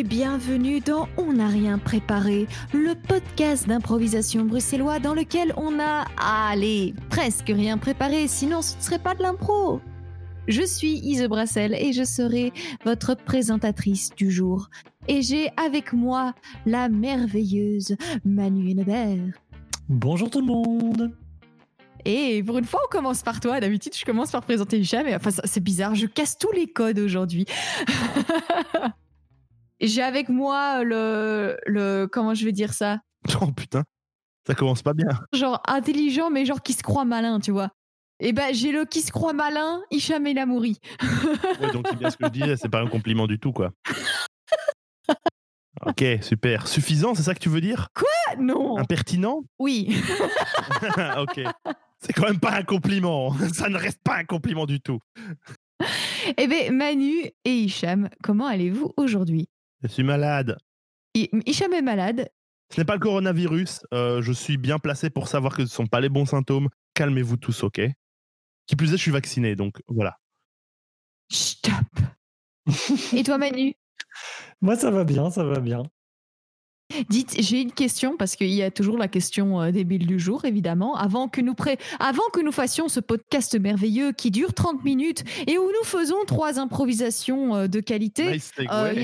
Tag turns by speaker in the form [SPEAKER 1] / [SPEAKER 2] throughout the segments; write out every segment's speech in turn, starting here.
[SPEAKER 1] et bienvenue dans On n'a rien préparé, le podcast d'improvisation bruxellois dans lequel on a, allez, presque rien préparé, sinon ce ne serait pas de l'impro. Je suis Ise Brassel et je serai votre présentatrice du jour. Et j'ai avec moi la merveilleuse Manu Hennebert.
[SPEAKER 2] Bonjour tout le monde
[SPEAKER 1] Et pour une fois, on commence par toi. D'habitude, je commence par présenter Hicham. Mais enfin, c'est bizarre, je casse tous les codes aujourd'hui. J'ai avec moi le, le. Comment je vais dire ça?
[SPEAKER 3] Oh putain, ça commence pas bien.
[SPEAKER 1] Genre intelligent, mais genre qui se croit malin, tu vois. Et ben, j'ai le qui se croit malin, Hicham El Amouri.
[SPEAKER 3] Ouais, donc c'est bien ce que je disais, c'est pas un compliment du tout, quoi. Ok, super. Suffisant, c'est ça que tu veux dire?
[SPEAKER 1] Ah, non
[SPEAKER 3] Impertinent?
[SPEAKER 1] Oui.
[SPEAKER 3] Ok. C'est quand même pas un compliment. Ça ne reste pas un compliment du tout.
[SPEAKER 1] Eh ben, Manu et Hicham, comment allez-vous aujourd'hui?
[SPEAKER 3] Je suis malade.
[SPEAKER 1] Hi- Hicham est malade.
[SPEAKER 3] Ce n'est pas le coronavirus. euh, je suis bien placé pour savoir que ce ne sont pas les bons symptômes. Calmez-vous tous, ok? Qui plus est, je suis vacciné, donc voilà.
[SPEAKER 1] Stop. et toi, Manu?
[SPEAKER 2] Moi ça va bien, ça va bien.
[SPEAKER 1] Dites, j'ai une question parce qu'il y a toujours la question euh, débile du jour, évidemment. Avant que, nous pré- Avant que nous fassions ce podcast merveilleux qui dure 30 minutes et où nous faisons trois improvisations euh, de qualité.
[SPEAKER 3] Nice.
[SPEAKER 1] Euh,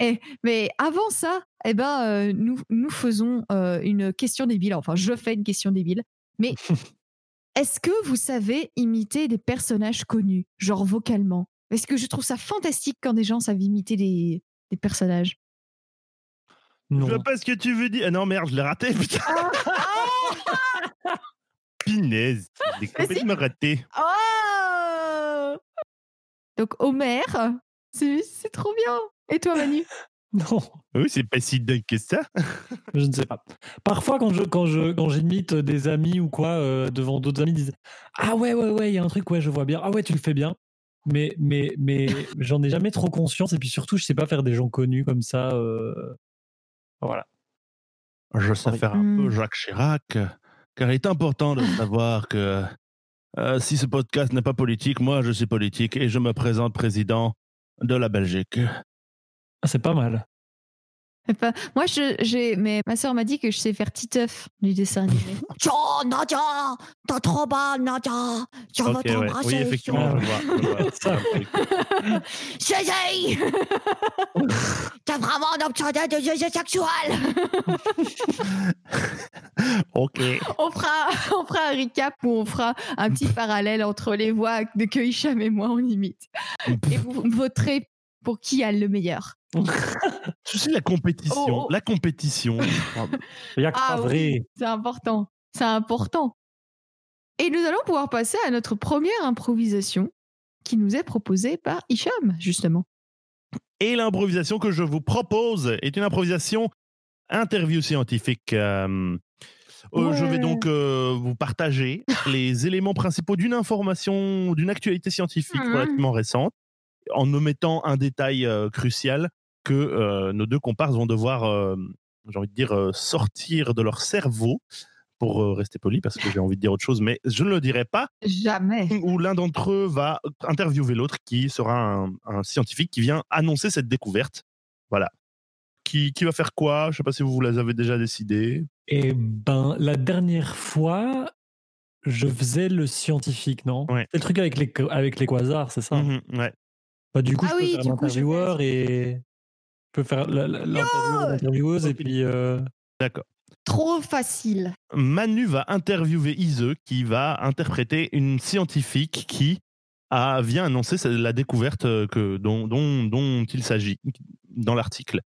[SPEAKER 1] Mais avant ça, eh ben, euh, nous, nous faisons euh, une question débile. Enfin, je fais une question débile. Mais est-ce que vous savez imiter des personnages connus, genre vocalement? Parce que je trouve ça fantastique quand des gens savent imiter des, des personnages.
[SPEAKER 3] Je vois pas ce que tu veux dire. Ah non, merde, je l'ai raté, putain. Pinaise. Je l'ai complètement raté.
[SPEAKER 1] Oh Donc Homer, c'est c'est trop bien. Et toi Manu?
[SPEAKER 2] Non,
[SPEAKER 3] Oui, c'est pas si dingue que ça.
[SPEAKER 2] je ne sais pas. Parfois quand je quand je quand j'imite des amis ou quoi euh, devant d'autres amis ils disent "Ah ouais ouais ouais, il y a un truc ouais, je vois bien. Ah ouais, tu le fais bien." Mais mais mais j'en ai jamais trop conscience et puis surtout je sais pas faire des gens connus comme ça euh, Voilà.
[SPEAKER 3] Je sais faire un peu Jacques Chirac, car il est important de savoir que euh, si ce podcast n'est pas politique, moi je suis politique et je me présente président de la Belgique.
[SPEAKER 2] Ah, c'est pas mal.
[SPEAKER 1] Moi, je, j'ai, mais ma soeur m'a dit que je sais faire Titeuf du dessin animé. Tiens, Nadia, t'as trop mal, Nadia. Je
[SPEAKER 3] Ok, ouais. Oui, effectivement, je vois. vois.
[SPEAKER 2] Ça.
[SPEAKER 1] Chérie T'as vraiment un obsédé de jeu sexuel
[SPEAKER 3] ok.
[SPEAKER 1] on fera, on fera un recap où on fera un petit parallèle entre les voix de que Hicham et moi on imite. Et vous voterez pour qui a le meilleur.
[SPEAKER 3] Tu sais, la compétition.
[SPEAKER 1] Oh, oh.
[SPEAKER 3] La compétition.
[SPEAKER 2] Il y a que
[SPEAKER 1] Ah
[SPEAKER 2] pas
[SPEAKER 1] oui.
[SPEAKER 2] vrai.
[SPEAKER 1] C'est important. C'est important. Et nous allons pouvoir passer à notre première improvisation qui nous est proposée par Hicham, justement.
[SPEAKER 3] Et l'improvisation que je vous propose est une improvisation interview scientifique. Euh, euh, Je vais donc euh, vous partager les éléments principaux d'une information, d'une actualité scientifique
[SPEAKER 1] Mhm.
[SPEAKER 3] relativement récente, en omettant un détail euh, crucial que euh, nos deux comparses vont devoir, euh, j'ai envie de dire, euh, sortir de leur cerveau pour rester poli, parce que j'ai envie de dire autre chose, mais je ne le dirai pas
[SPEAKER 1] Jamais.
[SPEAKER 3] où l'un d'entre eux va interviewer l'autre, qui sera un, un scientifique qui vient annoncer cette découverte. Voilà. Qui, qui va faire quoi? Je ne sais pas si vous les avez déjà décidé.
[SPEAKER 2] Et ben, la dernière fois, je faisais le scientifique, non?
[SPEAKER 3] Ouais.
[SPEAKER 2] C'est le truc avec les, avec les quasars, c'est ça?
[SPEAKER 3] Mhm, ouais.
[SPEAKER 2] Bah, Du coup,
[SPEAKER 1] Ah
[SPEAKER 2] je peux
[SPEAKER 1] oui,
[SPEAKER 2] faire
[SPEAKER 1] du coup, je
[SPEAKER 2] l'intervieweur et je peux faire l'intervieweuse et puis. euh,
[SPEAKER 3] D'accord.
[SPEAKER 1] Trop facile.
[SPEAKER 3] Manu va interviewer Ise, qui va interpréter une scientifique qui a, vient annoncer la découverte euh, que, dont, dont, dont il s'agit dans l'article.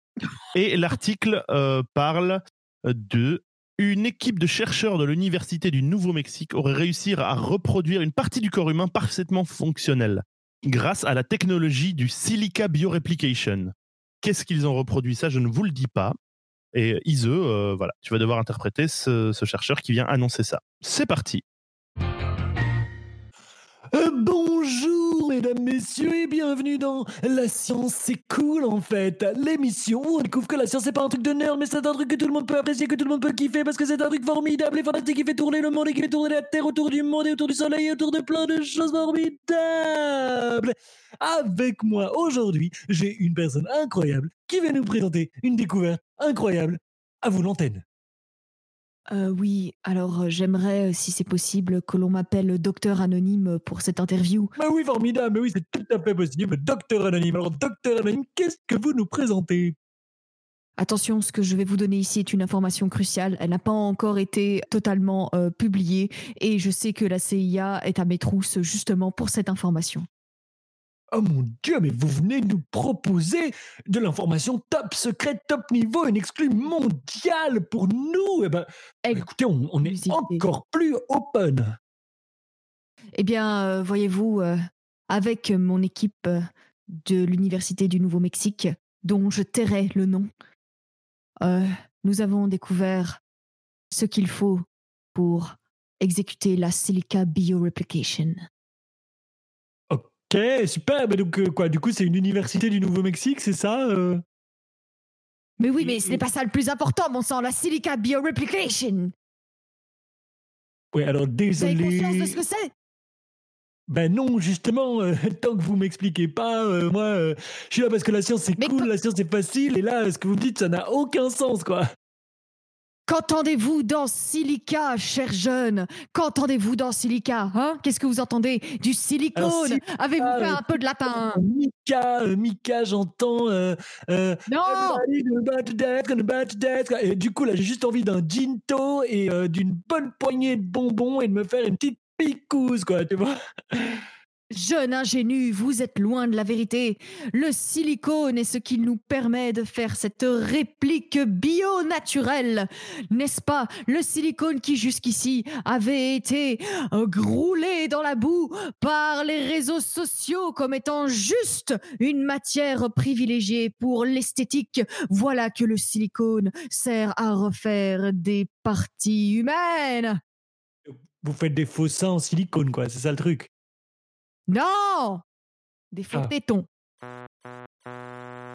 [SPEAKER 3] Et l'article euh, parle de une équipe de chercheurs de l'Université du Nouveau-Mexique aurait réussi à reproduire une partie du corps humain parfaitement fonctionnelle grâce à la technologie du Silica Bioreplication. Qu'est-ce qu'ils ont reproduit? Ça, je ne vous le dis pas. Et Ise, euh, voilà, tu vas devoir interpréter ce, ce chercheur qui vient annoncer ça. C'est parti.
[SPEAKER 2] Euh, bonjour mesdames, messieurs, et bienvenue dans La science, c'est cool en fait. L'émission où on découvre que la science, c'est pas un truc de nerd, mais c'est un truc que tout le monde peut apprécier, que tout le monde peut kiffer, parce que c'est un truc formidable et fantastique qui fait tourner le monde et qui fait tourner la Terre autour du monde et autour du Soleil et autour de plein de choses formidables. Avec moi aujourd'hui, j'ai une personne incroyable qui va nous présenter une découverte incroyable. À vous l'antenne.
[SPEAKER 1] Euh, oui, alors euh, j'aimerais, euh, si c'est possible, que l'on m'appelle docteur anonyme pour cette interview.
[SPEAKER 2] Bah oui, formidable, mais oui, c'est tout à fait possible. Docteur Anonyme. Alors, Docteur Anonyme, qu'est-ce que vous nous présentez?
[SPEAKER 1] Attention, ce que je vais vous donner ici est une information cruciale. Elle n'a pas encore été totalement euh, publiée et je sais que la CIA est à mes trousses justement pour cette information.
[SPEAKER 2] Oh mon dieu, mais vous venez nous proposer de l'information top secret, top niveau, une exclue mondiale pour nous. Eh ben, écoutez, on, on est encore plus open.
[SPEAKER 1] Eh bien, euh, voyez-vous, euh, avec mon équipe euh, de l'Université du Nouveau-Mexique, dont je tairai le nom, nous avons découvert ce qu'il faut pour exécuter la Silica Bioreplication.
[SPEAKER 2] Ok, super. Mais donc, euh, quoi, du coup, c'est une université du Nouveau-Mexique, c'est ça euh?
[SPEAKER 1] Mais oui, mais ce n'est pas ça le plus important, mon sang, la Silica Bioreplication.
[SPEAKER 2] Ouais, alors
[SPEAKER 1] Vous avez
[SPEAKER 2] désolé.
[SPEAKER 1] conscience de ce que c'est?
[SPEAKER 2] Ben non, justement, euh, tant que vous m'expliquez pas, euh, moi, euh, je suis là parce que la science c'est cool,
[SPEAKER 1] co-
[SPEAKER 2] la science c'est facile, et là, ce que vous me dites, ça n'a aucun sens, quoi.
[SPEAKER 1] Qu'entendez-vous dans Silica, cher jeune? Qu'entendez-vous dans Silica hein? Qu'est-ce que vous entendez? Du silicone Avez-vous fait
[SPEAKER 2] euh,
[SPEAKER 1] un peu de latin?
[SPEAKER 2] Mika, euh, Mika, j'entends. Euh, euh,
[SPEAKER 1] Non.
[SPEAKER 2] Et du coup, là, j'ai juste envie d'un ginto et d'une bonne poignée de bonbons et de me faire une petite picouse, quoi, tu vois?
[SPEAKER 1] Jeune ingénu, vous êtes loin de la vérité. Le silicone est ce qui nous permet de faire cette réplique bio-naturelle. N'est-ce pas? Le silicone qui jusqu'ici avait été groulé dans la boue par les réseaux sociaux comme étant juste une matière privilégiée pour l'esthétique. Voilà que le silicone sert à refaire des parties humaines.
[SPEAKER 2] Vous faites des faux seins en silicone, quoi, c'est ça le truc.
[SPEAKER 1] Non Des faux
[SPEAKER 2] Ah.
[SPEAKER 1] tétons.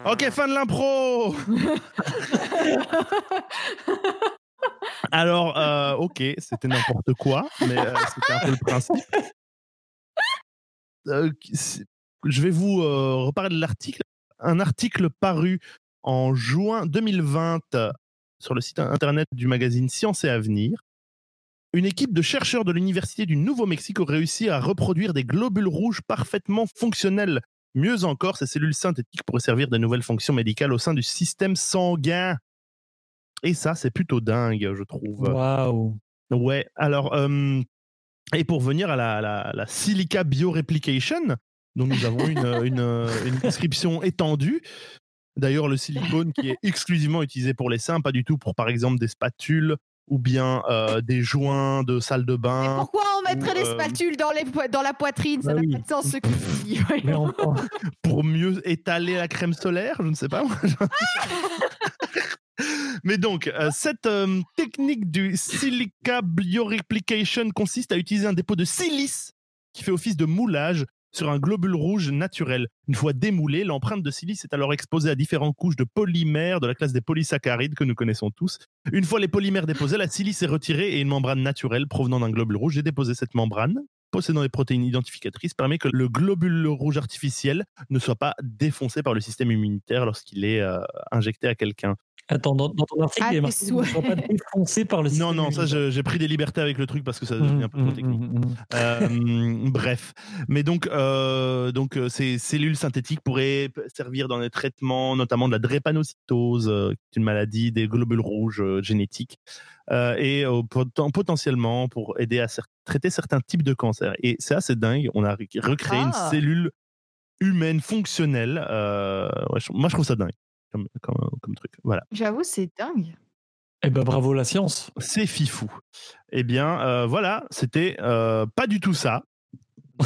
[SPEAKER 3] Ok, fin de l'impro Alors, euh, ok, c'était n'importe quoi, mais euh, c'était un peu le principe. Euh, je vais vous euh, reparler de l'article. Un article paru en juin 2020 euh, sur le site internet du magazine Science et Avenir. Une équipe de chercheurs de l'Université du Nouveau-Mexique a réussi à reproduire des globules rouges parfaitement fonctionnels. Mieux encore, ces cellules synthétiques pourraient servir de nouvelles fonctions médicales au sein du système sanguin. Et ça, c'est plutôt dingue, je trouve.
[SPEAKER 2] Waouh.
[SPEAKER 3] Ouais, alors, euh, et pour venir à la, la, la Silica Bioreplication, dont nous avons une, une, une description étendue. D'ailleurs, le silicone qui est exclusivement utilisé pour les seins, pas du tout pour, par exemple, des spatules ou bien euh, des joints de salle de
[SPEAKER 1] Et
[SPEAKER 3] bain.
[SPEAKER 1] pourquoi on mettrait des
[SPEAKER 3] euh,
[SPEAKER 1] spatules dans, les, po- dans la poitrine? Ça
[SPEAKER 2] Bah
[SPEAKER 1] n'a
[SPEAKER 2] oui.
[SPEAKER 1] pas de sens ce que tu dis.
[SPEAKER 3] Pour mieux étaler la crème solaire, je ne sais pas. Mais donc, euh, cette euh, technique du silica bioreplication consiste à utiliser un dépôt de silice qui fait office de moulage sur un globule rouge naturel. Une fois démoulé, l'empreinte de silice est alors exposée à différentes couches de polymères de la classe des polysaccharides que nous connaissons tous. Une fois les polymères déposés, la silice est retirée et une membrane naturelle provenant d'un globule rouge est déposée. Cette membrane, possédant des protéines identificatrices, permet que le globule rouge artificiel ne soit pas défoncé par le système immunitaire lorsqu'il est euh, injecté à quelqu'un.
[SPEAKER 2] Attends, dans, dans ton article,
[SPEAKER 1] Ah,
[SPEAKER 2] il y a marqué ne soit pas défoncé par le
[SPEAKER 3] Non,
[SPEAKER 2] système
[SPEAKER 3] non, ça
[SPEAKER 2] immunitaire.
[SPEAKER 3] je- j'ai pris des libertés avec le truc parce que ça devient un peu
[SPEAKER 2] Mmh,
[SPEAKER 3] trop
[SPEAKER 2] mmh,
[SPEAKER 3] technique.
[SPEAKER 2] mmh, mmh.
[SPEAKER 3] Euh, bref, mais donc, euh, donc euh, ces cellules synthétiques pourraient servir dans les traitements, notamment de la drépanocytose, euh, qui est une maladie des globules rouges euh, génétiques, euh, et euh, poten- potentiellement pour aider à cer- traiter certains types de cancers. Et c'est assez dingue, on a re- recréé
[SPEAKER 1] Ah.
[SPEAKER 3] une cellule humaine fonctionnelle. euh, ouais, je- moi, je trouve ça dingue comme, comme, comme truc. Voilà.
[SPEAKER 1] J'avoue, c'est dingue.
[SPEAKER 2] Eh ben bravo la science.
[SPEAKER 3] C'est fifou. Eh bien, euh, voilà, c'était euh, pas du tout ça.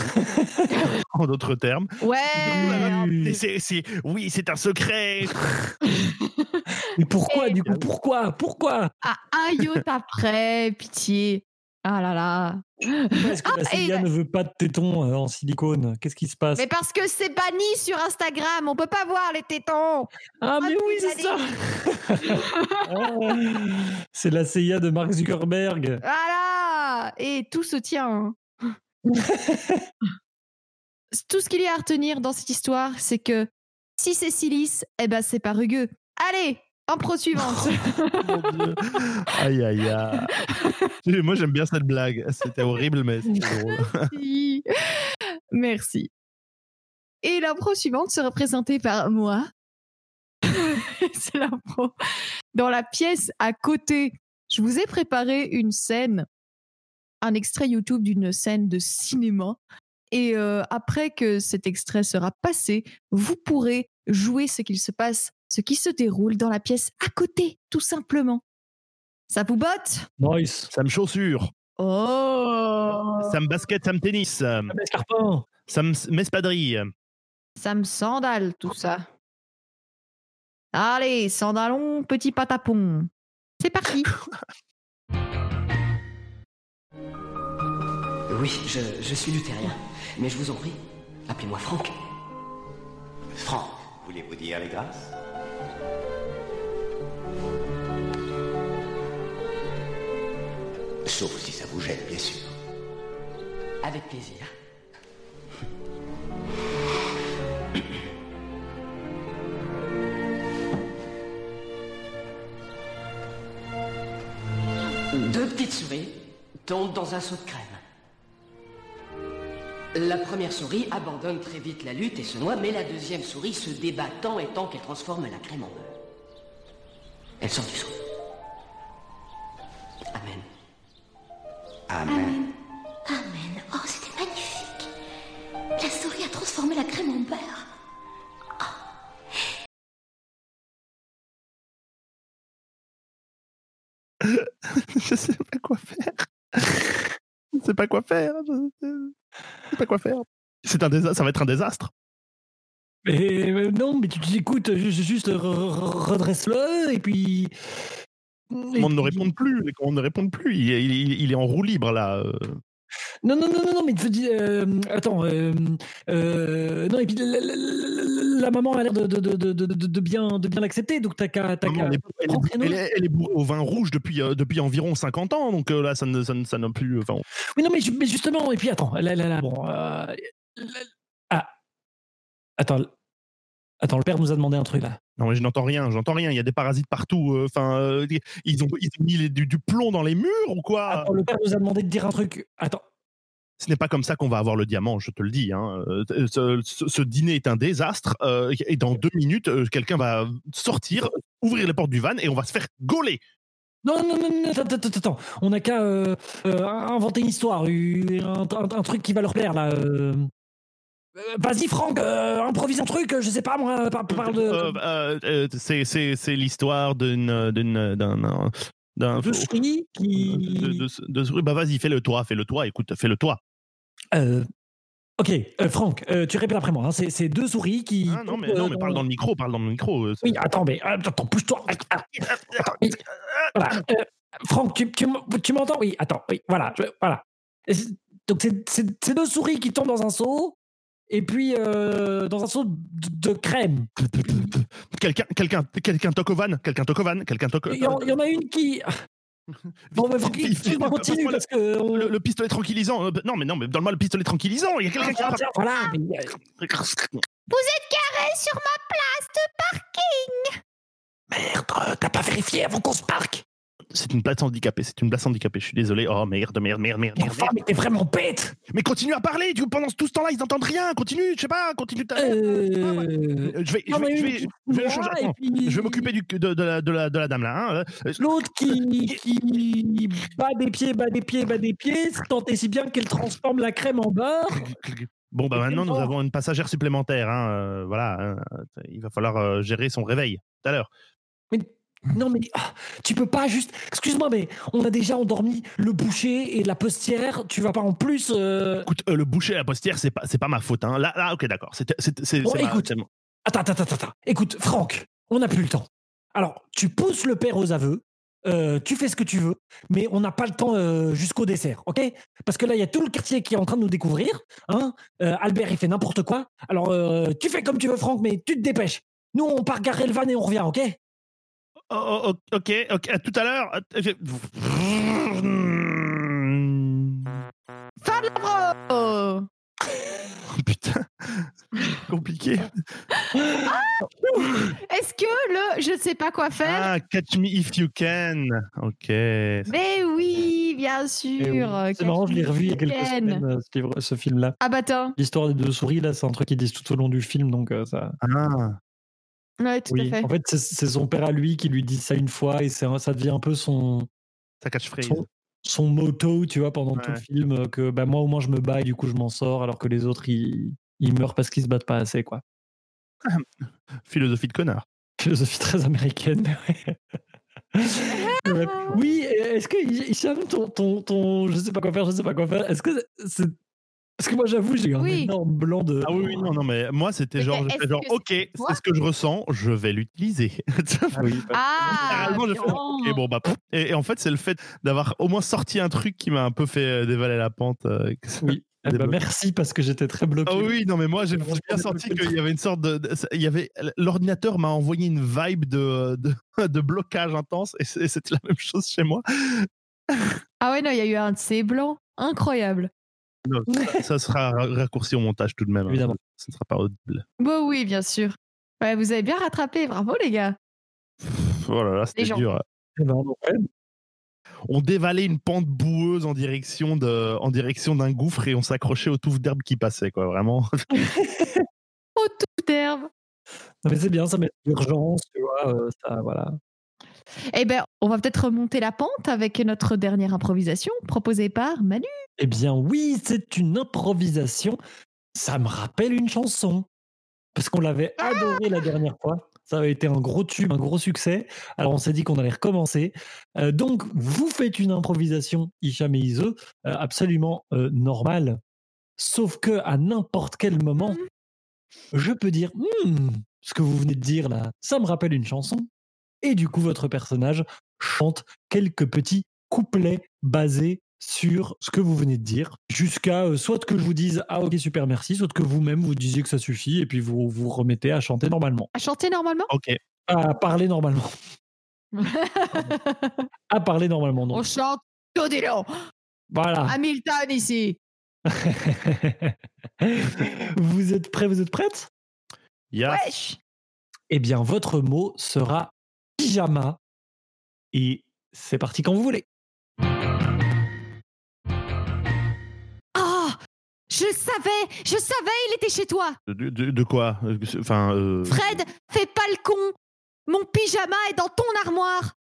[SPEAKER 3] en d'autres termes.
[SPEAKER 1] Ouais.
[SPEAKER 3] Oui, c'est un secret.
[SPEAKER 2] Mais pourquoi,
[SPEAKER 1] Et-
[SPEAKER 2] du coup, pourquoi? Pourquoi?
[SPEAKER 1] À un yacht après, pitié. Ah là là.
[SPEAKER 2] Pourquoi est-ce que la
[SPEAKER 1] Ah, et-
[SPEAKER 2] CIA ne veut pas de tétons euh, en silicone? Qu'est-ce qui se passe?
[SPEAKER 1] Mais parce que c'est banni sur Instagram, on peut pas voir les tétons.
[SPEAKER 2] Ah, mais oui, c'est ça C'est la CIA de Mark Zuckerberg.
[SPEAKER 1] Voilà Et tout se tient. hein. tout ce qu'il y a à retenir dans cette histoire, c'est que si c'est si lisse, eh ben c'est pas rugueux. Allez, impro suivante.
[SPEAKER 3] Mon Dieu. Aïe, aïe, aïe. Moi, j'aime bien cette blague. C'était horrible, mais c'était drôle.
[SPEAKER 1] Merci. Merci. Et l'impro suivante sera présentée par moi. c'est l'impro. Dans la pièce à côté, je vous ai préparé une scène, un extrait YouTube d'une scène de cinéma. Et euh, après que cet extrait sera passé, vous pourrez jouer ce qu'il se passe, ce qui se déroule dans la pièce à côté, tout simplement. Ça vous botte?
[SPEAKER 2] Nice.
[SPEAKER 3] Ça me chaussure,
[SPEAKER 1] Oh
[SPEAKER 3] ça me basket, ça me tennis,
[SPEAKER 2] Ah, mais Scarpin.
[SPEAKER 3] ça me m'espadrille.
[SPEAKER 1] Ça me sandale tout ça. Allez, sandalons, petit patapon. C'est parti.
[SPEAKER 4] Oui, je, je suis luthérien. Mais je vous en prie, appelez-moi Franck.
[SPEAKER 5] Franck, voulez-vous dire les grâces? Sauf si ça vous gêne, bien sûr.
[SPEAKER 4] Avec plaisir. Deux petites souris tombent dans un seau de crème. La première souris abandonne très vite la lutte et se noie, mais la deuxième souris se débat tant et tant qu'elle transforme la crème en beurre. Elle sort du seau. Amen.
[SPEAKER 5] Amen.
[SPEAKER 6] Amen. Oh, c'était magnifique. La souris a transformé la crème en beurre.
[SPEAKER 3] je sais pas quoi faire. je sais pas quoi faire. Je sais pas quoi faire. C'est un désastre. Ça va être un désastre.
[SPEAKER 2] Mais euh, non, mais tu t'écoutes, juste, juste re- re- redresse-le et puis. et
[SPEAKER 3] On ne répond plus. Commandes ne répondent plus. Il, est- il est- il est en roue libre là. euh.
[SPEAKER 2] Non, non, non, non, non, mais tu dis, euh, attends, euh, euh, non, et puis la, la- la- la maman a l'air de, de, de, de, de, de bien, de bien l'accepter, donc t'as qu'à. qu'à
[SPEAKER 3] elle, est, elle elle bourrée au vin rouge depuis, euh, depuis environ 50 ans. Donc euh, là, ça n'a plus. Enfin,
[SPEAKER 2] Oui, non, mais, mais justement, et puis attends, là, là, là, bon. Euh, attends, attends, le père nous a demandé un truc là.
[SPEAKER 3] Non, mais je n'entends rien, j'entends rien. Il y a des parasites partout. euh, Enfin, euh, ils, ont, ils ont mis les- du, du plomb dans les murs ou quoi?
[SPEAKER 2] Attends, le père nous a demandé de dire un truc. Attends,
[SPEAKER 3] Ce n'est pas comme ça qu'on va avoir le diamant, je te le dis. hein. Euh, Ce, ce- ce dîner est un désastre. euh, et dans deux minutes, euh, quelqu'un va sortir, ouvrir les portes du van et on va se faire gauler.
[SPEAKER 2] Non, non, non, non, attends, attends, attends. On n'a qu'à euh, euh, inventer une histoire, un, un- un truc qui va leur plaire là. Euh. Euh, Vas-y, Franck, euh, improvise un truc, je sais pas moi, par- parle de.
[SPEAKER 3] Euh, euh, euh, c'est- l'histoire d'une d'un d'un
[SPEAKER 2] de souris qui.
[SPEAKER 3] de, de- de souris. Bah vas-y, fais-le toi, fais-le toi. Écoute, fais-le toi.
[SPEAKER 2] Euh, ok, euh, Franck, euh, tu répètes après moi. hein, c'est, deux souris qui.
[SPEAKER 3] Ah, non, mais, non,
[SPEAKER 2] euh,
[SPEAKER 3] mais parle dans le micro, parle dans le micro. euh,
[SPEAKER 2] Oui, attends, mais euh, attends, pousse-toi. Voilà. euh, Franck, tu, tu, tu m'entends? Oui, attends, oui, voilà, je- voilà. Donc c'est deux souris qui tombent dans un seau, et puis euh, dans un seau de, de crème.
[SPEAKER 3] Quelqu'un, quelqu'un, quelqu'un toque au van, quelqu'un toque au van, quelqu'un toque.
[SPEAKER 2] Il y, en, il y en a une qui. Bon, mais faut qu'il faut qu'on continue parce que. on-
[SPEAKER 3] Le, le pistolet tranquillisant. euh, non, mais non, mais donne-moi le pistolet tranquillisant. Il y a quelqu'un qui
[SPEAKER 2] Ah, tiens, voilà. mais, euh,
[SPEAKER 6] Vous êtes garé sur ma place de parking.
[SPEAKER 2] Merde, t'as pas vérifié avant qu'on se parque.
[SPEAKER 3] C'est une place handicapée. C'est une place handicapée. Je suis désolé. Oh merde, merde, merde, merde.
[SPEAKER 2] Mais
[SPEAKER 3] merde,
[SPEAKER 2] enfin, mais t'es vraiment bête.
[SPEAKER 3] Mais continue à parler. Tu, pendant tout ce temps-là, ils n'entendent rien. Continue. Je sais pas. Continue. ta-
[SPEAKER 2] Euh...
[SPEAKER 3] Euh, Je vais, je vais, m'occuper du- de, de la, de, la, de la dame là. hein. Euh,
[SPEAKER 2] L'autre qui, qui bat des pieds, bat des pieds, bat des pieds, tant et si bien qu'elle transforme la crème en beurre.
[SPEAKER 3] Bon, bah maintenant, nous avons une passagère supplémentaire. hein, euh, voilà. hein. Il va falloir euh, gérer son réveil tout à l'heure.
[SPEAKER 2] Non mais ah, tu peux pas juste. Excuse-moi, mais on a déjà endormi le boucher et la postière. Tu vas pas en plus. euh,
[SPEAKER 3] Écoute, euh, le boucher à la postière, c'est pas, c'est pas ma faute. Hein. Là, là, ok, d'accord. C'est, c'est,
[SPEAKER 2] Bon,
[SPEAKER 3] ma-
[SPEAKER 2] écoute. Attends, attends, attends, attends. Écoute, Franck, on n'a plus le temps. Alors, tu pousses le père aux aveux. euh, tu fais ce que tu veux, mais on n'a pas le temps euh, jusqu'au dessert, ok? Parce que là, il y a tout le quartier qui est en train de nous découvrir. Hein Euh, Albert, il fait n'importe quoi. Alors, euh, tu fais comme tu veux, Franck, mais tu te dépêches. Nous, on part garer le van et on revient, ok?
[SPEAKER 3] Oh, oh, ok, ok, à tout à l'heure. Je-
[SPEAKER 1] Fin de l'impro
[SPEAKER 3] Putain, compliqué.
[SPEAKER 1] Est-ce que le je ne sais pas quoi faire
[SPEAKER 3] Ah, catch me if you can. Ok.
[SPEAKER 1] Mais oui, bien sûr.
[SPEAKER 2] Eh oui. C'est marrant, je l'ai revu il y a quelques
[SPEAKER 1] can.
[SPEAKER 2] semaines, euh, ce, livre- ce film-là.
[SPEAKER 1] Ah bah attends.
[SPEAKER 2] L'histoire des deux souris, là, c'est un truc qu'ils disent tout au long du film, donc euh, ça.
[SPEAKER 3] Ah,
[SPEAKER 1] Ouais, tout
[SPEAKER 2] Oui,
[SPEAKER 1] à fait.
[SPEAKER 2] en fait, c'est- c'est son père à lui qui lui dit ça une fois et ça devient un peu son,
[SPEAKER 3] ça catchphrase.
[SPEAKER 2] son, son motto, tu vois, pendant tout le film, euh, que bah, moi au moins je me bats et du coup je m'en sors, alors que les autres ils, ils meurent parce qu'ils se battent pas assez, quoi.
[SPEAKER 3] Philosophie de connard.
[SPEAKER 2] Philosophie très américaine, mais ouais. Ouais. Oui, est-ce que Hicham, ton, ton, ton, je sais pas quoi faire, je sais pas quoi faire, est-ce que c'est. Parce que moi j'avoue, j'ai eu un
[SPEAKER 1] Oui.
[SPEAKER 2] énorme blanc de.
[SPEAKER 3] Ah oui, oui, non, non, mais moi c'était genre, j'étais genre, ok, c'est ce que je ressens, je vais l'utiliser.
[SPEAKER 2] Ah oui,
[SPEAKER 1] Ah
[SPEAKER 3] ok, bon, bah, et, et en fait, c'est le fait d'avoir au moins sorti un truc qui m'a un peu fait euh, dévaler la pente. euh, que ça-
[SPEAKER 2] oui. Eh ben, merci parce que j'étais très bloqué.
[SPEAKER 3] Ah oui, non, mais moi j'ai bien senti qu'il y avait une sorte de. de- il y avait L'ordinateur m'a envoyé une vibe de, de, de blocage intense et c'est- c'était la même chose chez moi.
[SPEAKER 1] Ah ouais, non, il y a eu un de ces blancs. Incroyable.
[SPEAKER 3] Non, ça, ça sera ra- raccourci au montage tout de même. hein.
[SPEAKER 2] Évidemment.
[SPEAKER 3] Ça ne sera pas audible.
[SPEAKER 1] Bon, oui, bien sûr. Ouais, vous avez bien rattrapé. Bravo, les gars.
[SPEAKER 3] Oh là là, c'était dur.
[SPEAKER 2] Eh ben.
[SPEAKER 3] On dévalait une pente boueuse en direction de, en direction d'un gouffre et on s'accrochait aux touffes d'herbe qui passaient, quoi. Vraiment.
[SPEAKER 1] Oh, tout d'herbe.
[SPEAKER 2] Non, mais c'est bien, ça met l'urgence, tu vois, euh, ça, voilà.
[SPEAKER 1] Eh ben, on va peut-être remonter la pente avec notre dernière improvisation proposée par Manu.
[SPEAKER 2] Eh bien oui, c'est une improvisation. Ça me rappelle une chanson. Parce qu'on l'avait adoré la dernière fois. Ça avait été un gros tube, un gros succès. Alors on s'est dit qu'on allait recommencer. Euh, donc vous faites une improvisation, Hicham et Ise, euh, absolument euh, normale. Sauf que à n'importe quel moment, je peux dire Hmm, ce que vous venez de dire là, ça me rappelle une chanson. Et du coup, votre personnage chante quelques petits couplets basés sur ce que vous venez de dire, jusqu'à euh, soit que je vous dise ah ok super merci, soit que vous-même vous disiez que ça suffit et puis vous vous remettez à chanter normalement,
[SPEAKER 1] À chanter normalement?
[SPEAKER 3] Ok.
[SPEAKER 2] à parler normalement, à parler normalement.
[SPEAKER 1] On
[SPEAKER 2] Donc
[SPEAKER 1] chante tout du long.
[SPEAKER 2] voilà.
[SPEAKER 1] Hamilton ici.
[SPEAKER 2] vous êtes prêts, vous êtes prêtes?
[SPEAKER 3] Yes.
[SPEAKER 1] Wesh.
[SPEAKER 2] Eh bien votre mot sera pyjama et c'est parti quand vous voulez.
[SPEAKER 1] Ah Je savais Je savais, il était chez toi.
[SPEAKER 3] De, de- de quoi? Enfin. euh,
[SPEAKER 1] Fred, fais pas le con. Mon pyjama est dans ton armoire.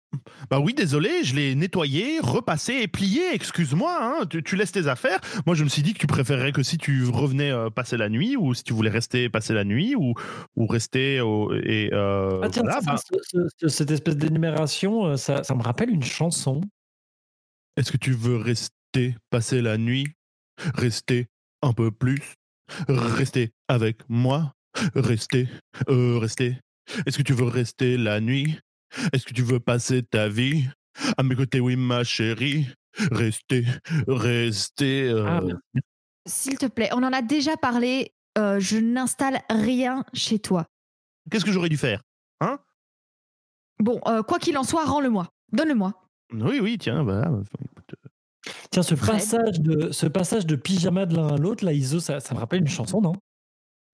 [SPEAKER 3] Bah oui, désolé, je l'ai nettoyé, repassé et plié. Excuse-moi, hein, tu, tu laisses tes affaires. Moi, je me suis dit que tu préférerais que si tu revenais euh, passer la nuit ou si tu voulais rester passer la nuit ou, ou rester au, et euh,
[SPEAKER 2] Ah tiens,
[SPEAKER 3] voilà,
[SPEAKER 2] ça,
[SPEAKER 3] bah,
[SPEAKER 2] ce- ce- ce- cette espèce d'énumération, euh, ça, ça me rappelle une chanson.
[SPEAKER 3] Est-ce que tu veux rester passer la nuit? Rester un peu plus? Rester avec moi? Rester euh, Rester Est-ce que tu veux rester la nuit? Est-ce que tu veux passer ta vie À mes côtés, oui, ma chérie. Rester, rester. euh,
[SPEAKER 2] Ah,
[SPEAKER 1] S'il te plaît, on en a déjà parlé. euh, je n'installe rien chez toi.
[SPEAKER 3] Qu'est-ce que j'aurais dû faire
[SPEAKER 1] Bon, euh, quoi qu'il en soit, rends-le-moi. Donne-le-moi.
[SPEAKER 3] Oui, oui, tiens, voilà. Écoute, euh,
[SPEAKER 2] Tiens, ce
[SPEAKER 1] Fred.
[SPEAKER 2] passage, de, ce passage de pyjama de l'un à l'autre, là, Iso, ça, ça me rappelle une chanson, non?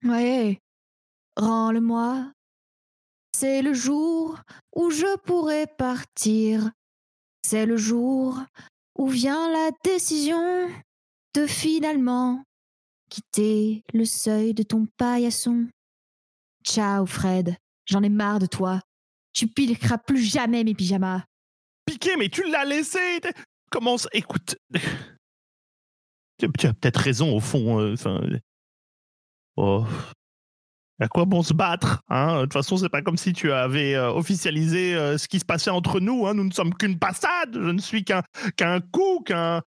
[SPEAKER 1] Ouais. Rends-le-moi. C'est le jour où je pourrai partir. C'est le jour où vient la décision de finalement quitter le seuil de ton paillasson. Ciao, Fred. J'en ai marre de toi. Tu piqueras plus jamais mes pyjamas.
[SPEAKER 3] Piqué, mais tu l'as laissé Commence, écoute. Tu as peut-être raison, au fond. euh, oh. À quoi bon se battre hein? De toute façon, c'est pas comme si tu avais euh, officialisé euh, ce qui se passait entre nous. Hein. Nous ne sommes qu'une passade. Je ne suis qu'un qu'un coup, qu'un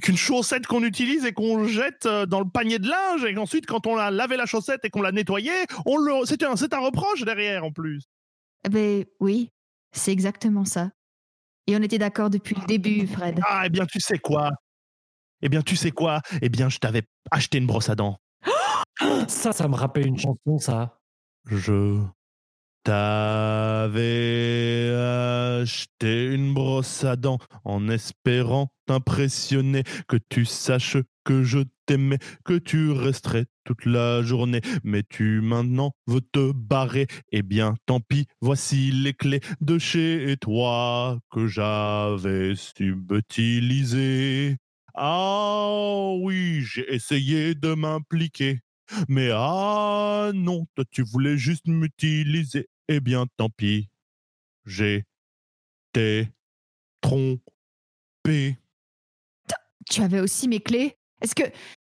[SPEAKER 3] qu'une chaussette qu'on utilise et qu'on jette euh, dans le panier de linge. Et qu'ensuite, quand on a lavé la chaussette et qu'on l'a nettoyée, on le... c'est un, c'est un reproche derrière en plus.
[SPEAKER 1] Eh ben oui, c'est exactement ça. Et on était d'accord depuis le début, Fred.
[SPEAKER 3] Ah, eh bien, tu sais quoi? Eh bien, tu sais quoi? Eh bien, je t'avais acheté une brosse à dents.
[SPEAKER 2] Ça, ça me rappelle une chanson, ça.
[SPEAKER 3] Je t'avais acheté une brosse à dents en espérant t'impressionner, que tu saches que je t'aimais, que tu resterais toute la journée. Mais tu maintenant veux te barrer. Eh bien, tant pis, voici les clés de chez toi que j'avais subtilisées. Ah oui, j'ai essayé de m'impliquer. Mais ah non, toi tu voulais juste m'utiliser. Eh bien, tant pis. J'ai été trompé.
[SPEAKER 1] Tu avais aussi mes clés Est-ce que,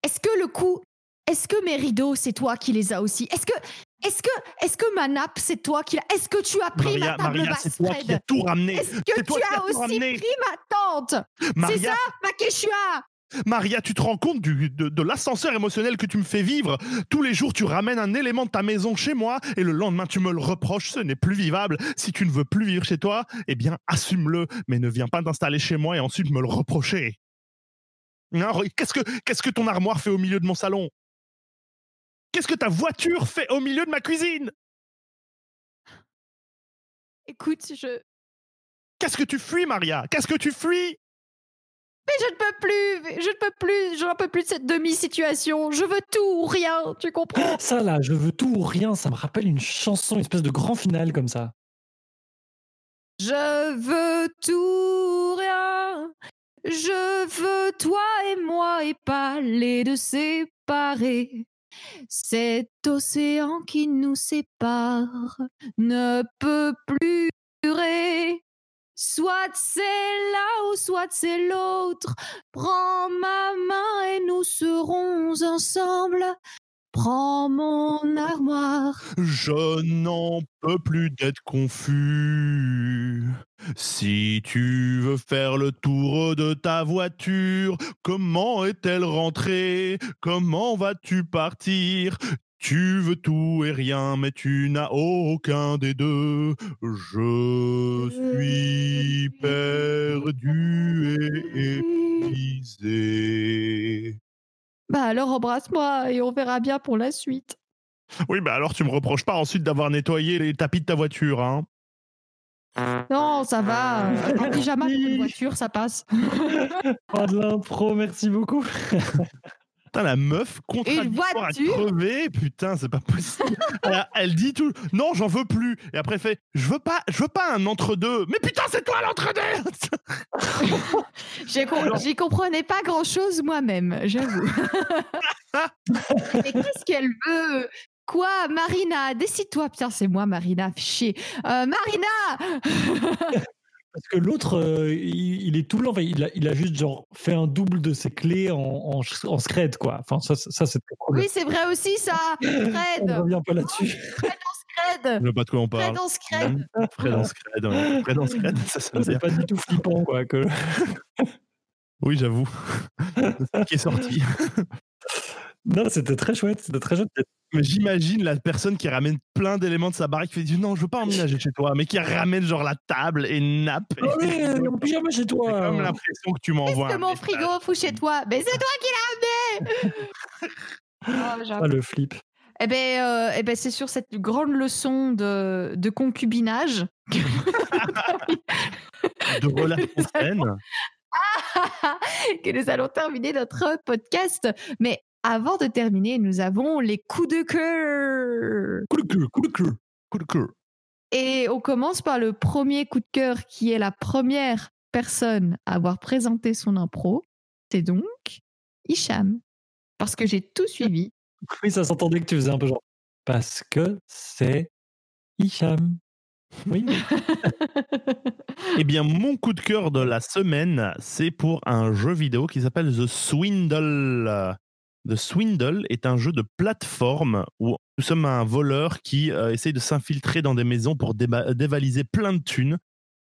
[SPEAKER 1] est-ce que le coup, est-ce que mes rideaux, c'est toi qui les as aussi? Est-ce que, est-ce que, est-ce que ma nappe, c'est toi qui l'a Est-ce que tu as pris
[SPEAKER 3] Maria,
[SPEAKER 1] ma table
[SPEAKER 3] Maria,
[SPEAKER 1] basse,
[SPEAKER 3] toi qui as
[SPEAKER 1] Fred
[SPEAKER 3] tout ramené.
[SPEAKER 1] Est-ce que tu
[SPEAKER 3] qui as
[SPEAKER 1] aussi pris ma tante C'est ça, ma Quechua?
[SPEAKER 3] Maria, tu te rends compte du- de, de l'ascenseur émotionnel que tu me fais vivre? Tous les jours, tu ramènes un élément de ta maison chez moi et le lendemain, tu me le reproches. Ce n'est plus vivable. Si tu ne veux plus vivre chez toi, eh bien, assume-le, mais ne viens pas t'installer chez moi et ensuite me le reprocher. Hein, Qu'est-ce que qu'est-ce que ton armoire fait au milieu de mon salon? Qu'est-ce que ta voiture fait au milieu de ma cuisine?
[SPEAKER 1] Écoute, je...
[SPEAKER 3] Qu'est-ce que tu fuis, Maria? Qu'est-ce que tu fuis?
[SPEAKER 1] Mais je ne peux plus, je ne peux plus, je n'en peux plus de cette demi-situation. Je veux tout ou rien, tu comprends?
[SPEAKER 2] Ça, là, je veux tout ou rien, ça me rappelle une chanson, une espèce de grand final comme ça.
[SPEAKER 1] Je veux tout ou rien. Je veux toi et moi et pas les deux séparés. Cet océan qui nous sépare ne peut plus durer. Soit c'est là ou soit c'est l'autre. Prends ma main et nous serons ensemble. Prends mon armoire.
[SPEAKER 3] Je n'en peux plus d'être confus. Si tu veux faire le tour de ta voiture, comment est-elle rentrée? Comment vas-tu partir? Tu veux tout et rien, mais tu n'as aucun des deux. Je suis perdu et épuisé.
[SPEAKER 1] Bah alors embrasse-moi et on verra bien pour la suite.
[SPEAKER 3] Oui, bah alors tu me reproches pas ensuite d'avoir nettoyé les tapis de ta voiture, hein
[SPEAKER 1] Non, ça va. Un pyjama pour une voiture, ça passe.
[SPEAKER 2] Oh, de l'impro, merci beaucoup.
[SPEAKER 3] Putain, la meuf contradictoire à crever, putain, c'est pas possible. elle, elle dit tout, non, j'en veux plus. Et après, elle fait, je veux pas, je veux pas un entre-deux. Mais putain, c'est toi l'entre-deux
[SPEAKER 1] com- J'y comprenais pas grand-chose moi-même, j'avoue. Mais qu'est-ce qu'elle veut? Quoi, Marina Décide-toi. Putain, c'est moi, Marina. Chier. Euh, Marina
[SPEAKER 2] Parce que l'autre, euh, il, il est tout blanc. Enfin, il, a, il a juste genre fait un double de ses clés en, en, en scred, quoi. Enfin, ça, ça c'est très cool.
[SPEAKER 1] Oui, c'est vrai aussi, ça.
[SPEAKER 2] On
[SPEAKER 1] Fred.
[SPEAKER 2] revient pas là-dessus.
[SPEAKER 1] Fred
[SPEAKER 3] Je
[SPEAKER 1] en
[SPEAKER 3] vois pas de quoi on
[SPEAKER 1] scred.
[SPEAKER 3] parle.
[SPEAKER 1] Fred en scred.
[SPEAKER 3] Fred en scred, ouais. Fred en scred, ça sonne
[SPEAKER 2] C'est pas du tout flippant, quoi. Que...
[SPEAKER 3] Oui, j'avoue. C'est ça qui est sorti.
[SPEAKER 2] Non, c'était très chouette. C'était très chouette.
[SPEAKER 3] Mais j'imagine la personne qui ramène plein d'éléments de sa baraque qui fait non, je veux pas emménager chez toi, mais qui ramène genre la table et une nappe.
[SPEAKER 2] Oh oui, en pyjama chez
[SPEAKER 3] J'ai
[SPEAKER 2] toi.
[SPEAKER 3] comme l'impression que tu m'envoies.
[SPEAKER 1] Qu'est-ce que mon
[SPEAKER 3] message.
[SPEAKER 1] frigo fout chez toi? Mais c'est toi qui l'as amené Oh.
[SPEAKER 2] Ah, le flip.
[SPEAKER 1] Eh ben, euh, eh ben, c'est sur cette grande leçon de, de concubinage
[SPEAKER 3] de relations saines.
[SPEAKER 1] que nous allons terminer notre podcast. Mais avant de terminer, nous avons les coups de cœur.
[SPEAKER 3] Coup de cœur, coup de cœur, coup de cœur.
[SPEAKER 1] Et on commence par le premier coup de cœur qui est la première personne à avoir présenté son impro. C'est donc Hicham. Parce que j'ai tout suivi.
[SPEAKER 2] Oui, ça s'entendait que tu faisais un peu genre. Parce que c'est Hicham. Oui.
[SPEAKER 3] Eh bien, mon coup de cœur de la semaine, c'est pour un jeu vidéo qui s'appelle The Swindle. The Swindle est un jeu de plateforme où nous sommes un voleur qui euh, essaye de s'infiltrer dans des maisons pour déba- dévaliser plein de thunes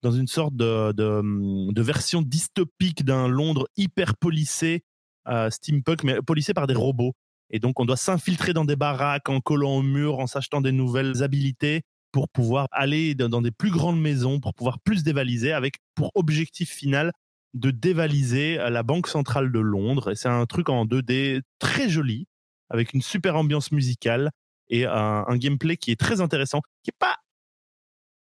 [SPEAKER 3] dans une sorte de, de version dystopique d'un Londres hyper policé, euh, steampunk, mais policé par des robots. Et donc, on doit s'infiltrer dans des baraques en collant au mur, en s'achetant des nouvelles habilités pour pouvoir aller dans des plus grandes maisons, pour pouvoir plus dévaliser, avec pour objectif final de dévaliser la Banque centrale de Londres. C'est un truc en 2D très joli, avec une super ambiance musicale et un, gameplay qui est très intéressant, qui est pas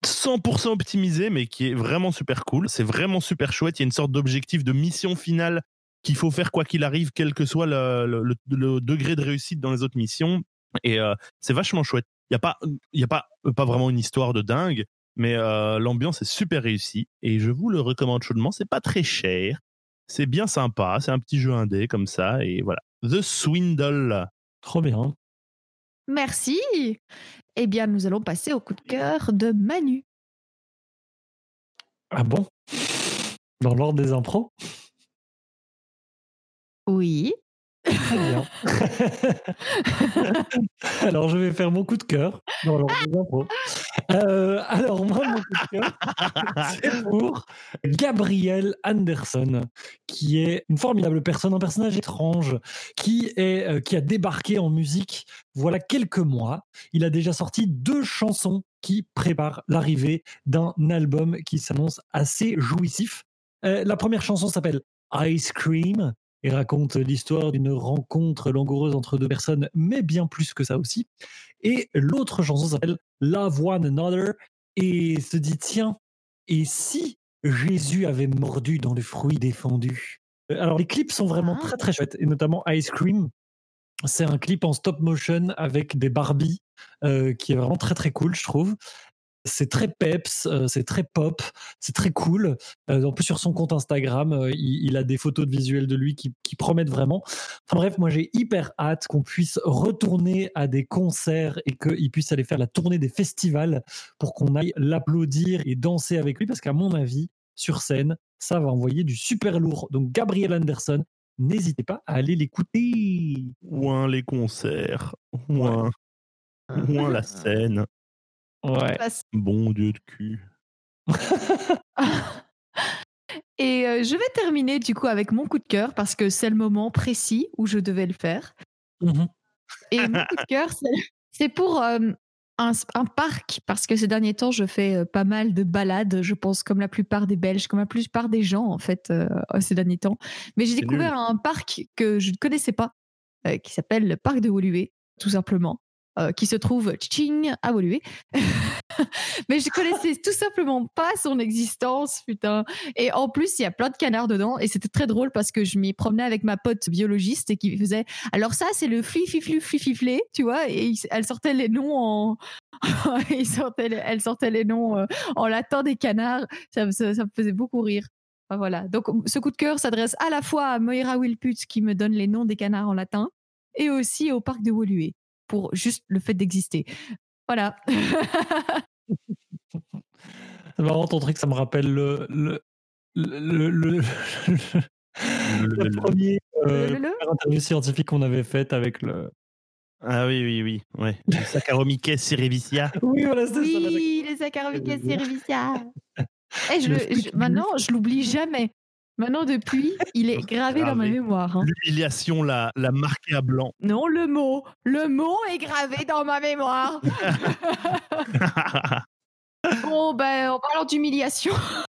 [SPEAKER 3] 100% optimisé, mais qui est vraiment super cool. C'est vraiment super chouette. Il y a une sorte d'objectif de mission finale qu'il faut faire quoi qu'il arrive, quel que soit le, degré de réussite dans les autres missions. Et euh, c'est vachement chouette. Il n'y a, pas, y a pas, pas vraiment une histoire de dingue, mais euh, l'ambiance est super réussie. Et je vous le recommande chaudement. C'est pas très cher. C'est bien sympa. C'est un petit jeu indé comme ça. Et voilà. The Swindle.
[SPEAKER 2] Trop bien.
[SPEAKER 1] Merci. Eh bien, nous allons passer au coup de cœur de Manu.
[SPEAKER 2] Ah bon? Dans l'ordre des impros
[SPEAKER 1] Oui.
[SPEAKER 2] Très bien. alors, je vais faire mon coup de cœur dans l'ordre des impros. Euh, alors, moi, mon coup de cœur, c'est pour Gabriel Anderson, qui est une formidable personne, un personnage étrange, qui, est, euh, qui a débarqué en musique voilà quelques mois. Il a déjà sorti deux chansons qui préparent l'arrivée d'un album qui s'annonce assez jouissif. Euh, la première chanson s'appelle Ice Cream et raconte l'histoire d'une rencontre langoureuse entre deux personnes, mais bien plus que ça aussi. Et l'autre chanson s'appelle Love One Another et se dit tiens, et si Jésus avait mordu dans le fruit défendu? Euh, Alors les clips sont vraiment
[SPEAKER 1] Ah.
[SPEAKER 2] très très chouettes, et notamment Ice Cream. C'est un clip en stop motion avec des Barbie euh, qui est vraiment très très cool, je trouve. C'est très peps, euh, c'est très pop, c'est très cool. Euh, en plus, sur son compte Instagram, euh, il, il a des photos de visuels de lui qui, qui promettent vraiment. Enfin bref, moi j'ai hyper hâte qu'on puisse retourner à des concerts et qu'il puisse aller faire la tournée des festivals pour qu'on aille l'applaudir et danser avec lui parce qu'à mon avis, sur scène, ça va envoyer du super lourd. Donc Gabriel Anderson, n'hésitez pas à aller l'écouter.
[SPEAKER 3] Ouin les concerts. Ouin. Ouin la scène.
[SPEAKER 2] Ouais.
[SPEAKER 3] Bon Dieu de cul.
[SPEAKER 1] Et euh, je vais terminer du coup avec mon coup de cœur parce que c'est le moment précis où je devais le faire.
[SPEAKER 2] Mhm.
[SPEAKER 1] Et mon coup de cœur, c'est- pour euh, un, un parc parce que ces derniers temps, je fais euh, pas mal de balades, je pense, comme la plupart des Belges, comme la plupart des gens en fait euh, ces derniers temps. Mais j'ai découvert un parc que je ne connaissais pas, euh, qui s'appelle le parc de Woluwe, tout simplement. Euh, qui se trouve tching à Woluwe. Mais je connaissais tout simplement pas son existence, putain. Et en plus, il y a plein de canards dedans. Et c'était très drôle parce que je m'y promenais avec ma pote biologiste et qui faisait Alors, ça, c'est le flififlu flififlé, tu vois. Et il- elle sortait les noms en. il sortait elle sortait les noms euh, en latin des canards. Ça, ça, me faisait beaucoup rire. Voilà. Donc, ce coup de cœur s'adresse à la fois à Moira Wilput qui me donne les noms des canards en latin et aussi au parc de Woluwe pour juste le fait d'exister. Voilà.
[SPEAKER 2] C'est marrant ton truc, ça me rappelle le, le, le, le, le- le premier euh,
[SPEAKER 1] Le- le- le
[SPEAKER 2] première interview scientifique qu'on avait faite avec le.
[SPEAKER 3] Ah oui, oui, oui. Ouais. Le Saccharomyces cerevisia.
[SPEAKER 2] Oui, voilà, c'est ça. la-
[SPEAKER 1] Oui, les Saccharomyces cerevisia. Eh, je je- maintenant, je l'oublie jamais. Maintenant, depuis, il est gravé dans ma mémoire. hein.
[SPEAKER 3] L'humiliation l'a l'a marqué à blanc.
[SPEAKER 1] Non, le mot. Le mot est gravé dans ma mémoire. Bon, ben, en parlant d'humiliation,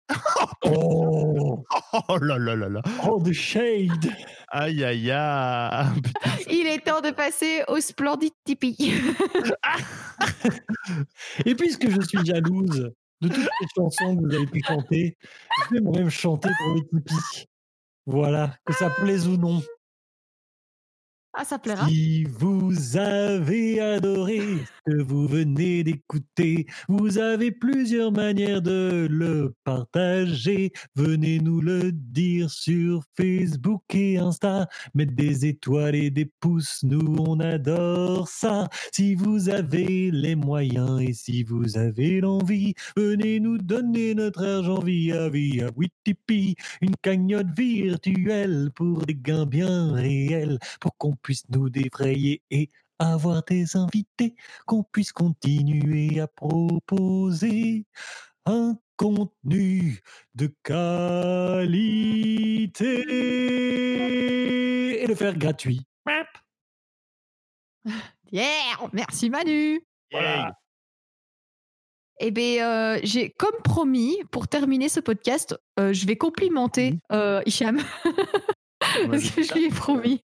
[SPEAKER 2] Oh,
[SPEAKER 3] oh là là là là.
[SPEAKER 2] oh, the shade.
[SPEAKER 3] Aïe aïe aïe. Putain,
[SPEAKER 1] il est temps de passer au splendide Tipeee.
[SPEAKER 2] Et puisque je suis jalouse de toutes les chansons que vous avez pu chanter, je vais moi-même chanter pour les Tipeee. Voilà, que ça plaise ou non.
[SPEAKER 1] Ah, ça plaira.
[SPEAKER 2] Si vous avez adoré ce que vous venez d'écouter, vous avez plusieurs manières de le partager. Venez nous le dire sur Facebook et Insta. Mettre des étoiles et des pouces, nous on adore ça. Si vous avez les moyens et si vous avez l'envie, venez nous donner notre argent via via Witipi, une cagnotte virtuelle pour des gains bien réels pour qu'on puisse nous défrayer et avoir des invités, qu'on puisse continuer à proposer un contenu de qualité et le faire gratuit.
[SPEAKER 1] Merci Manu.
[SPEAKER 2] Voilà.
[SPEAKER 1] Eh bien, j'ai comme promis, pour terminer ce podcast, euh, je vais complimenter euh, Hicham. parce que je lui ai promis.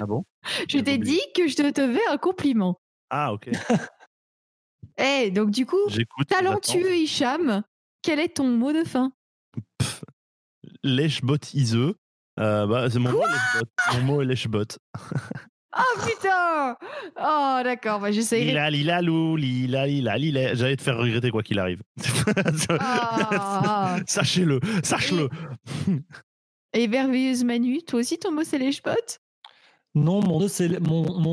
[SPEAKER 3] Ah bon?
[SPEAKER 1] Je t'ai dit que je te devais un compliment.
[SPEAKER 3] Ah, ok.
[SPEAKER 1] Eh, donc du coup, talentueux Hicham, quel est ton mot de fin?
[SPEAKER 3] Lèche-bot iseux. Euh, bah, c'est mon, mot, mon mot est lèche-bot.
[SPEAKER 1] oh ah, putain Oh d'accord, bah, j'essayerai.
[SPEAKER 3] Lila, lila, lou, lila, lila, lila. J'allais te faire regretter quoi qu'il arrive.
[SPEAKER 1] Ah.
[SPEAKER 3] Sachez-le, sache-le.
[SPEAKER 1] Et... Et merveilleuse Manu, toi aussi ton mot c'est lèche-bot
[SPEAKER 2] non, mon,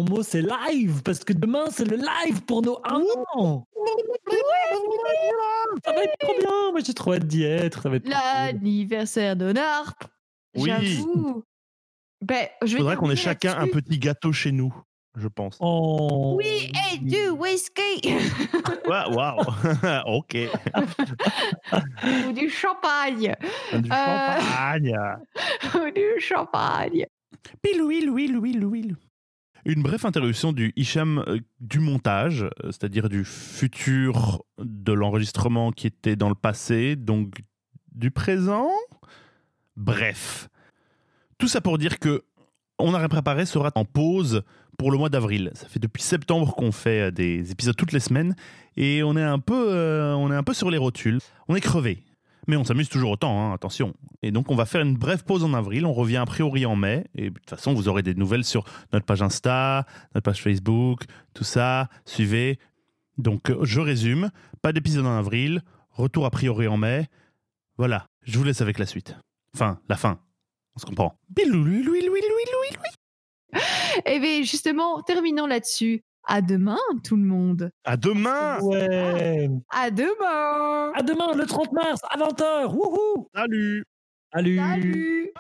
[SPEAKER 2] mot, c'est, live, parce que demain, c'est le live pour nos un an. ça va être trop bien. Moi, j'ai trop hâte d'y être.
[SPEAKER 1] L'anniversaire de
[SPEAKER 3] Oui.
[SPEAKER 1] J'avoue. Ben,
[SPEAKER 3] faudrait qu'on ait chacun un petit gâteau chez nous, je pense.
[SPEAKER 2] Oh.
[SPEAKER 1] Oui, et du whisky.
[SPEAKER 3] Waouh. Wow. ok.
[SPEAKER 1] Ou du champagne.
[SPEAKER 3] Du euh,
[SPEAKER 1] champagne. Du champagne.
[SPEAKER 3] Une brève interruption du Hicham euh, du montage, euh, c'est-à-dire du futur de l'enregistrement qui était dans le passé, donc du présent. Bref. Tout ça pour dire que On a réparé sera en pause pour le mois d'avril. Ça fait depuis septembre qu'on fait euh, des épisodes toutes les semaines et on est un peu, on est un peu sur les rotules. On est crevé. Mais on s'amuse toujours autant, hein, attention. Et donc on va faire une brève pause en avril, on revient a priori en mai, et de toute façon vous aurez des nouvelles sur notre page Insta, notre page Facebook, tout ça, suivez. Donc euh, je résume, pas d'épisode en avril, retour a priori en mai. Voilà, je vous laisse avec la suite. Enfin, la fin. On se comprend. Eh bien justement, terminons là-dessus. À demain, tout le monde. À demain.
[SPEAKER 2] Ouais.
[SPEAKER 1] À, demain.
[SPEAKER 2] À demain, le 30 mars, à 20h. Wouhou.
[SPEAKER 3] Salut.
[SPEAKER 2] Salut.
[SPEAKER 1] Salut.